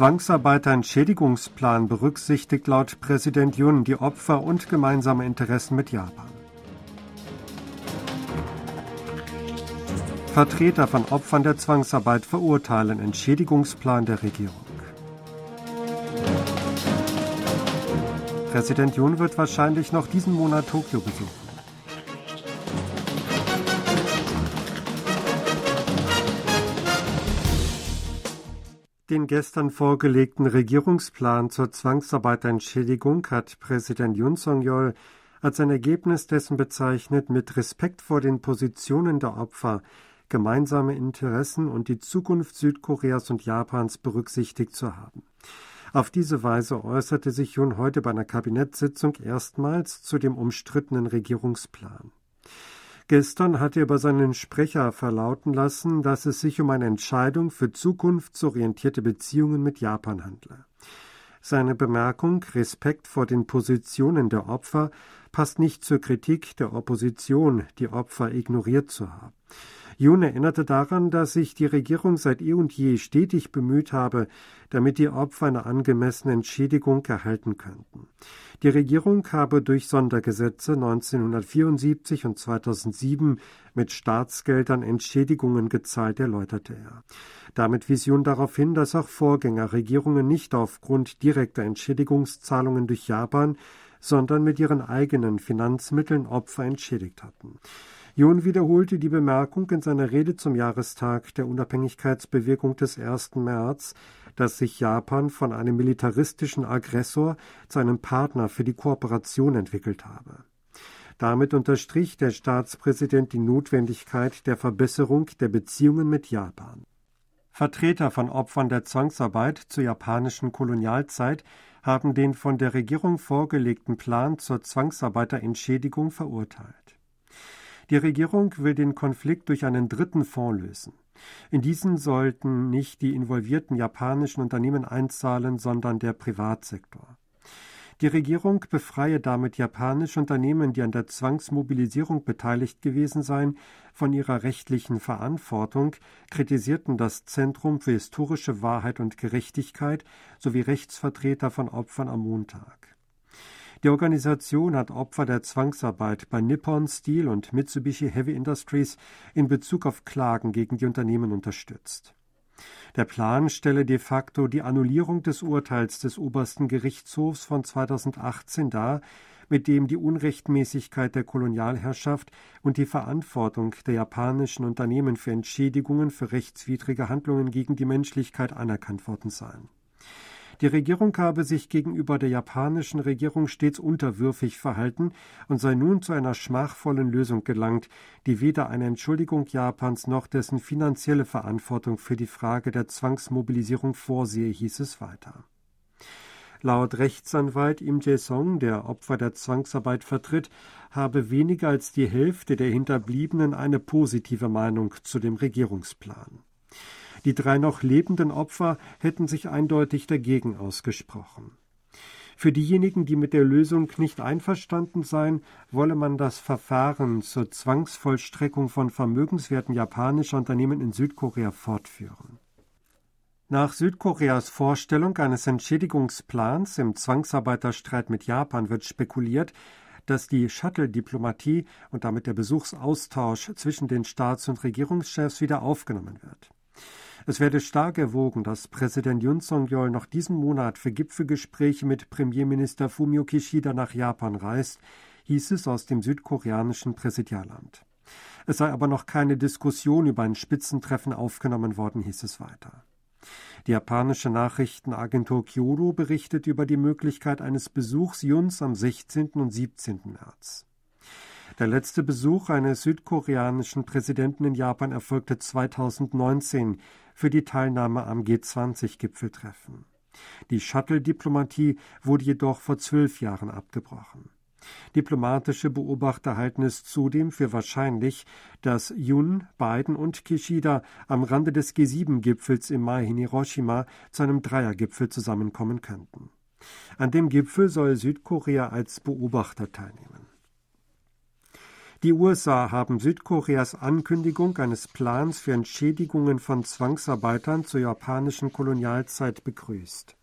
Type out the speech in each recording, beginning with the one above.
Zwangsarbeiterentschädigungsplan berücksichtigt laut Präsident Yun die Opfer und gemeinsame Interessen mit Japan. Vertreter von Opfern der Zwangsarbeit verurteilen Entschädigungsplan der Regierung. Präsident Yun wird wahrscheinlich noch diesen Monat Tokio besuchen. Den gestern vorgelegten Regierungsplan zur Zwangsarbeiterentschädigung hat Präsident Yun Song-yeol als ein Ergebnis dessen bezeichnet, mit Respekt vor den Positionen der Opfer gemeinsame Interessen und die Zukunft Südkoreas und Japans berücksichtigt zu haben. Auf diese Weise äußerte sich Yun heute bei einer Kabinettssitzung erstmals zu dem umstrittenen Regierungsplan. Gestern hat er über seinen Sprecher verlauten lassen, dass es sich um eine Entscheidung für zukunftsorientierte Beziehungen mit Japan handle. Seine Bemerkung Respekt vor den Positionen der Opfer passt nicht zur Kritik der Opposition, die Opfer ignoriert zu haben. Jun erinnerte daran, dass sich die Regierung seit eh und je stetig bemüht habe, damit die Opfer eine angemessene Entschädigung erhalten könnten. Die Regierung habe durch Sondergesetze 1974 und 2007 mit Staatsgeldern Entschädigungen gezahlt, erläuterte er. Damit wies Jun darauf hin, dass auch Vorgängerregierungen nicht aufgrund direkter Entschädigungszahlungen durch Japan, sondern mit ihren eigenen Finanzmitteln Opfer entschädigt hatten. Jun wiederholte die Bemerkung in seiner Rede zum Jahrestag der Unabhängigkeitsbewegung des 1. März, dass sich Japan von einem militaristischen Aggressor zu einem Partner für die Kooperation entwickelt habe. Damit unterstrich der Staatspräsident die Notwendigkeit der Verbesserung der Beziehungen mit Japan. Vertreter von Opfern der Zwangsarbeit zur japanischen Kolonialzeit haben den von der Regierung vorgelegten Plan zur Zwangsarbeiterentschädigung verurteilt. Die Regierung will den Konflikt durch einen dritten Fonds lösen. In diesen sollten nicht die involvierten japanischen Unternehmen einzahlen, sondern der Privatsektor. Die Regierung befreie damit japanische Unternehmen, die an der Zwangsmobilisierung beteiligt gewesen seien, von ihrer rechtlichen Verantwortung, kritisierten das Zentrum für historische Wahrheit und Gerechtigkeit sowie Rechtsvertreter von Opfern am Montag. Die Organisation hat Opfer der Zwangsarbeit bei Nippon Steel und Mitsubishi Heavy Industries in Bezug auf Klagen gegen die Unternehmen unterstützt. Der Plan stelle de facto die Annullierung des Urteils des obersten Gerichtshofs von 2018 dar, mit dem die Unrechtmäßigkeit der Kolonialherrschaft und die Verantwortung der japanischen Unternehmen für Entschädigungen für rechtswidrige Handlungen gegen die Menschlichkeit anerkannt worden seien. Die Regierung habe sich gegenüber der japanischen Regierung stets unterwürfig verhalten und sei nun zu einer schmachvollen Lösung gelangt, die weder eine Entschuldigung Japans noch dessen finanzielle Verantwortung für die Frage der Zwangsmobilisierung vorsehe, hieß es weiter. Laut Rechtsanwalt Im Jae-song, der Opfer der Zwangsarbeit vertritt, habe weniger als die Hälfte der Hinterbliebenen eine positive Meinung zu dem Regierungsplan. Die drei noch lebenden Opfer hätten sich eindeutig dagegen ausgesprochen. Für diejenigen, die mit der Lösung nicht einverstanden seien, wolle man das Verfahren zur Zwangsvollstreckung von vermögenswerten japanischer Unternehmen in Südkorea fortführen. Nach Südkoreas Vorstellung eines Entschädigungsplans im Zwangsarbeiterstreit mit Japan wird spekuliert, dass die Shuttle-Diplomatie und damit der Besuchsaustausch zwischen den Staats- und Regierungschefs wieder aufgenommen wird. Es werde stark erwogen, dass Präsident Yun Song-yeol noch diesen Monat für Gipfelgespräche mit Premierminister Fumio Kishida nach Japan reist, hieß es aus dem südkoreanischen Präsidialamt. Es sei aber noch keine Diskussion über ein Spitzentreffen aufgenommen worden, hieß es weiter. Die japanische Nachrichtenagentur Kyodo berichtet über die Möglichkeit eines Besuchs Juns am 16. und 17. März. Der letzte Besuch eines südkoreanischen Präsidenten in Japan erfolgte 2019 für die Teilnahme am G20-Gipfeltreffen. Die Shuttle-Diplomatie wurde jedoch vor zwölf Jahren abgebrochen. Diplomatische Beobachter halten es zudem für wahrscheinlich, dass Yun, Biden und Kishida am Rande des G7-Gipfels im Mai in Hiroshima zu einem Dreiergipfel zusammenkommen könnten. An dem Gipfel soll Südkorea als Beobachter teilnehmen. Die USA haben Südkoreas Ankündigung eines Plans für Entschädigungen von Zwangsarbeitern zur japanischen Kolonialzeit begrüßt.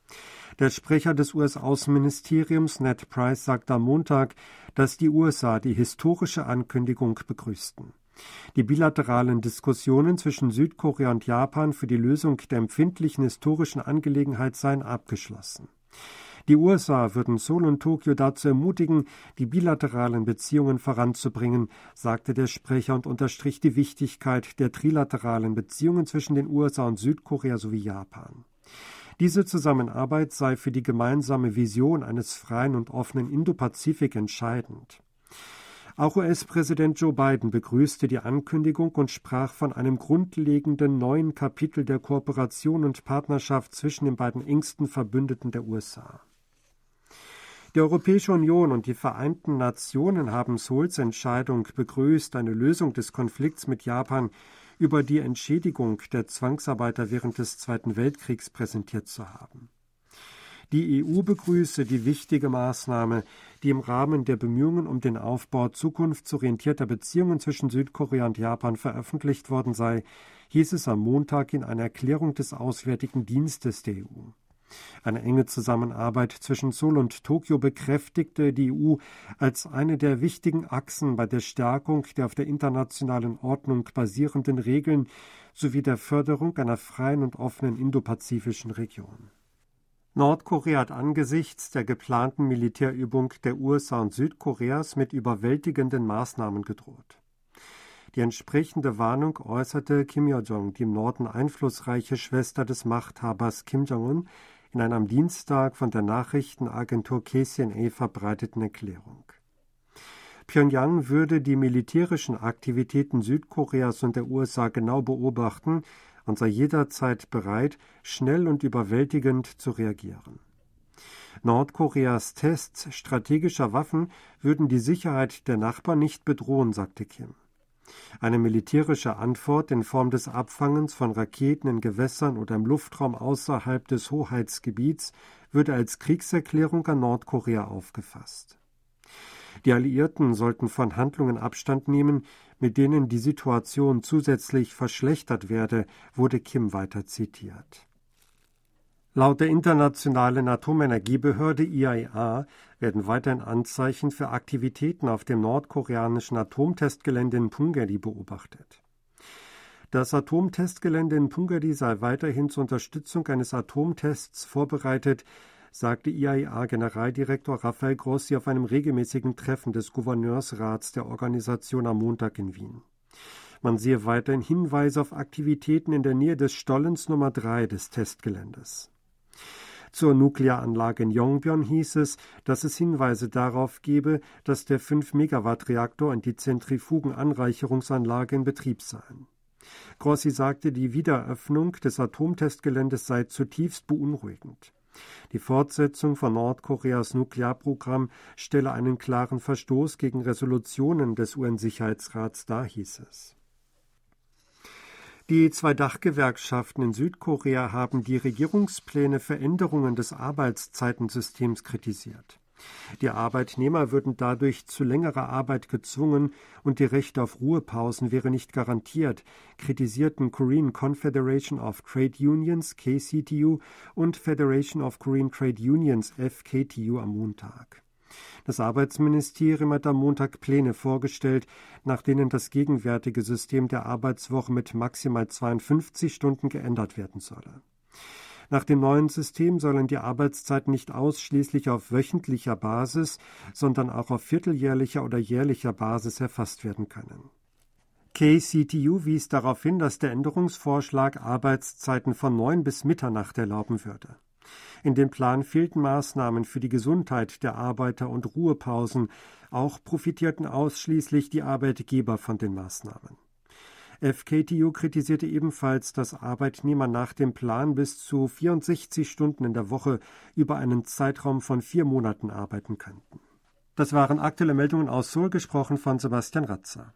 Der Sprecher des US-Außenministeriums Ned Price sagte am Montag, dass die USA die historische Ankündigung begrüßten. Die bilateralen Diskussionen zwischen Südkorea und Japan für die Lösung der empfindlichen historischen Angelegenheit seien abgeschlossen. Die USA würden Seoul und Tokio dazu ermutigen, die bilateralen Beziehungen voranzubringen, sagte der Sprecher und unterstrich die Wichtigkeit der trilateralen Beziehungen zwischen den USA und Südkorea sowie Japan. Diese Zusammenarbeit sei für die gemeinsame Vision eines freien und offenen Indopazifik entscheidend. Auch US-Präsident Joe Biden begrüßte die Ankündigung und sprach von einem grundlegenden neuen Kapitel der Kooperation und Partnerschaft zwischen den beiden engsten Verbündeten der USA. Die Europäische Union und die Vereinten Nationen haben Souls Entscheidung begrüßt, eine Lösung des Konflikts mit Japan über die Entschädigung der Zwangsarbeiter während des Zweiten Weltkriegs präsentiert zu haben. Die EU begrüße die wichtige Maßnahme, die im Rahmen der Bemühungen um den Aufbau zukunftsorientierter Beziehungen zwischen Südkorea und Japan veröffentlicht worden sei, hieß es am Montag in einer Erklärung des Auswärtigen Dienstes der EU. Eine enge Zusammenarbeit zwischen Seoul und Tokio bekräftigte die EU als eine der wichtigen Achsen bei der Stärkung der auf der internationalen Ordnung basierenden Regeln sowie der Förderung einer freien und offenen indopazifischen Region. Nordkorea hat angesichts der geplanten Militärübung der USA und Südkoreas mit überwältigenden Maßnahmen gedroht. Die entsprechende Warnung äußerte Kim Yo-jong, die im Norden einflussreiche Schwester des Machthabers Kim Jong-un, in einer am Dienstag von der Nachrichtenagentur KCNA verbreiteten Erklärung. Pyongyang würde die militärischen Aktivitäten Südkoreas und der USA genau beobachten und sei jederzeit bereit, schnell und überwältigend zu reagieren. Nordkoreas Tests strategischer Waffen würden die Sicherheit der Nachbarn nicht bedrohen, sagte Kim. Eine militärische Antwort in Form des Abfangens von Raketen in Gewässern oder im Luftraum außerhalb des Hoheitsgebiets würde als Kriegserklärung an Nordkorea aufgefasst. Die Alliierten sollten von Handlungen Abstand nehmen, mit denen die Situation zusätzlich verschlechtert werde, wurde Kim weiter zitiert. Laut der Internationalen Atomenergiebehörde IAEA e werden weiterhin Anzeichen für Aktivitäten auf dem nordkoreanischen Atomtestgelände in Punggye-ri beobachtet. Das Atomtestgelände in Punggye-ri sei weiterhin zur Unterstützung eines Atomtests vorbereitet, sagte IAEA-Generaldirektor Rafael Grossi auf einem regelmäßigen Treffen des Gouverneursrats der Organisation am Montag in Wien. Man sehe weiterhin Hinweise auf Aktivitäten in der Nähe des Stollens Nummer 3 des Testgeländes. Zur Nuklearanlage in Yongbyon hieß es, dass es Hinweise darauf gebe, dass der 5-Megawatt-Reaktor und die Zentrifugenanreicherungsanlage in Betrieb seien. Grossi sagte, die Wiedereröffnung des Atomtestgeländes sei zutiefst beunruhigend. Die Fortsetzung von Nordkoreas Nuklearprogramm stelle einen klaren Verstoß gegen Resolutionen des UN-Sicherheitsrats dar, hieß es. Die zwei Dachgewerkschaften in Südkorea haben die Regierungspläne für Änderungen des Arbeitszeitensystems kritisiert. Die Arbeitnehmer würden dadurch zu längerer Arbeit gezwungen und die Rechte auf Ruhepausen wäre nicht garantiert, kritisierten Korean Confederation of Trade Unions KCTU und Federation of Korean Trade Unions FKTU am Montag. Das Arbeitsministerium hat am Montag Pläne vorgestellt, nach denen das gegenwärtige System der Arbeitswoche mit maximal 52 Stunden geändert werden solle. Nach dem neuen System sollen die Arbeitszeiten nicht ausschließlich auf wöchentlicher Basis, sondern auch auf vierteljährlicher oder jährlicher Basis erfasst werden können. KCTU wies darauf hin, dass der Änderungsvorschlag Arbeitszeiten von neun bis Mitternacht erlauben würde. In dem Plan fehlten Maßnahmen für die Gesundheit der Arbeiter und Ruhepausen, auch profitierten ausschließlich die Arbeitgeber von den Maßnahmen. FKTU kritisierte ebenfalls, dass Arbeitnehmer nach dem Plan bis zu 64 Stunden in der Woche über einen Zeitraum von vier Monaten arbeiten könnten. Das waren aktuelle Meldungen aus Seoul, gesprochen von Sebastian Ratzer.